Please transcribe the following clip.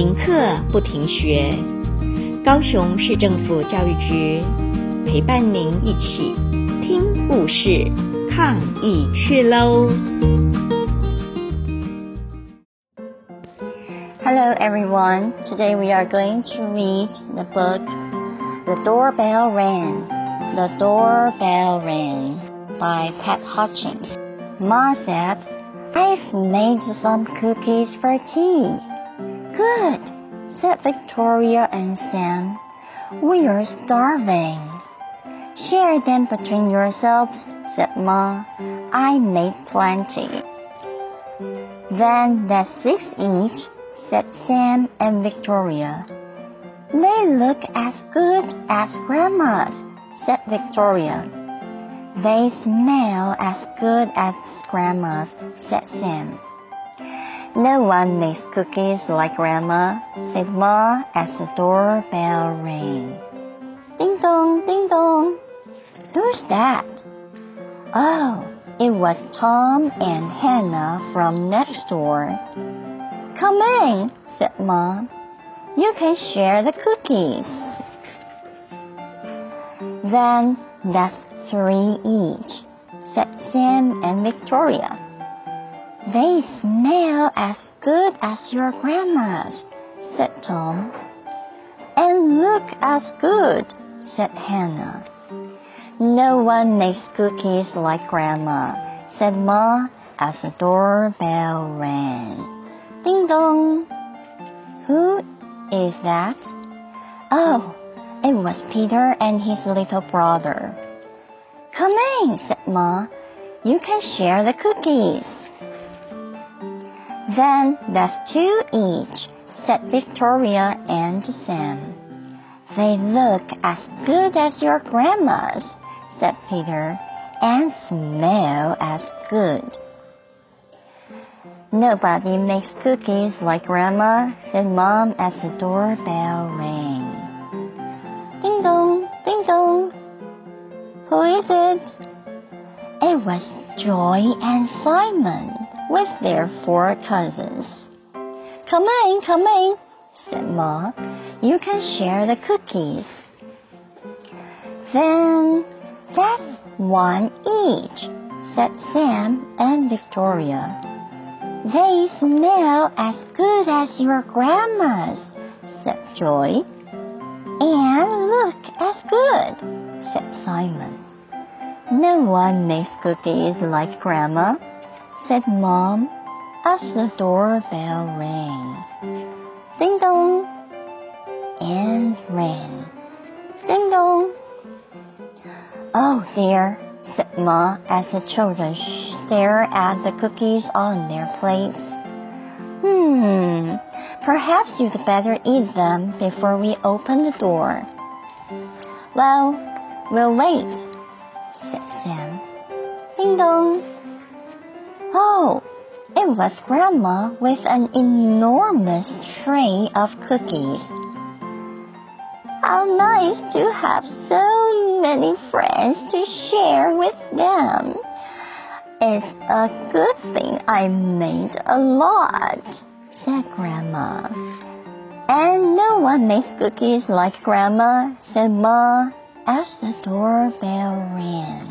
停课不停学，高雄市政府教育局陪伴您一起听故事、抗疫去喽！Hello everyone, today we are going to read the book The Doorbell Rang. The Doorbell Rang by Pat Hutchins. Ma said, I've made some cookies for tea. Good, said Victoria and Sam. We are starving. Share them between yourselves, said Ma. I made plenty. Then that's six each, said Sam and Victoria. They look as good as Grandma's, said Victoria. They smell as good as Grandma's, said Sam. No one makes cookies like Grandma, said Ma as the doorbell rang. Ding dong, ding dong. Who's that? Oh, it was Tom and Hannah from next door. Come in, said Mom. You can share the cookies. Then that's three each, said Sam and Victoria. They smell as good as your grandma's, said Tom. And look as good, said Hannah. No one makes cookies like Grandma, said Ma as the doorbell rang. Ding dong! Who is that? Oh, it was Peter and his little brother. Come in, said Ma. You can share the cookies. Then that's two each, said Victoria and Sam. They look as good as your grandma's, said Peter, and smell as good. Nobody makes cookies like Grandma, said Mom as the doorbell rang. Ding dong, ding dong. Who is it? It was Joy and Simon with their four cousins. Come in, come in, said Ma. You can share the cookies. Then that's one each, said Sam and Victoria. They smell as good as your grandma's, said Joy. And look as good, said Simon. No one makes cookies like Grandma, said Mom as the doorbell rang. Ding dong! And rang. Ding dong! Oh dear, said Ma as the children stared at the cookies on their plates. Hmm, perhaps you'd better eat them before we open the door. Well, we'll wait, said Sam. Ding dong! Oh, it was Grandma with an enormous tray of cookies. How nice to have so many friends to share with them. It's a good thing I made a lot, said Grandma. And no one makes cookies like Grandma, said Ma as the doorbell rang.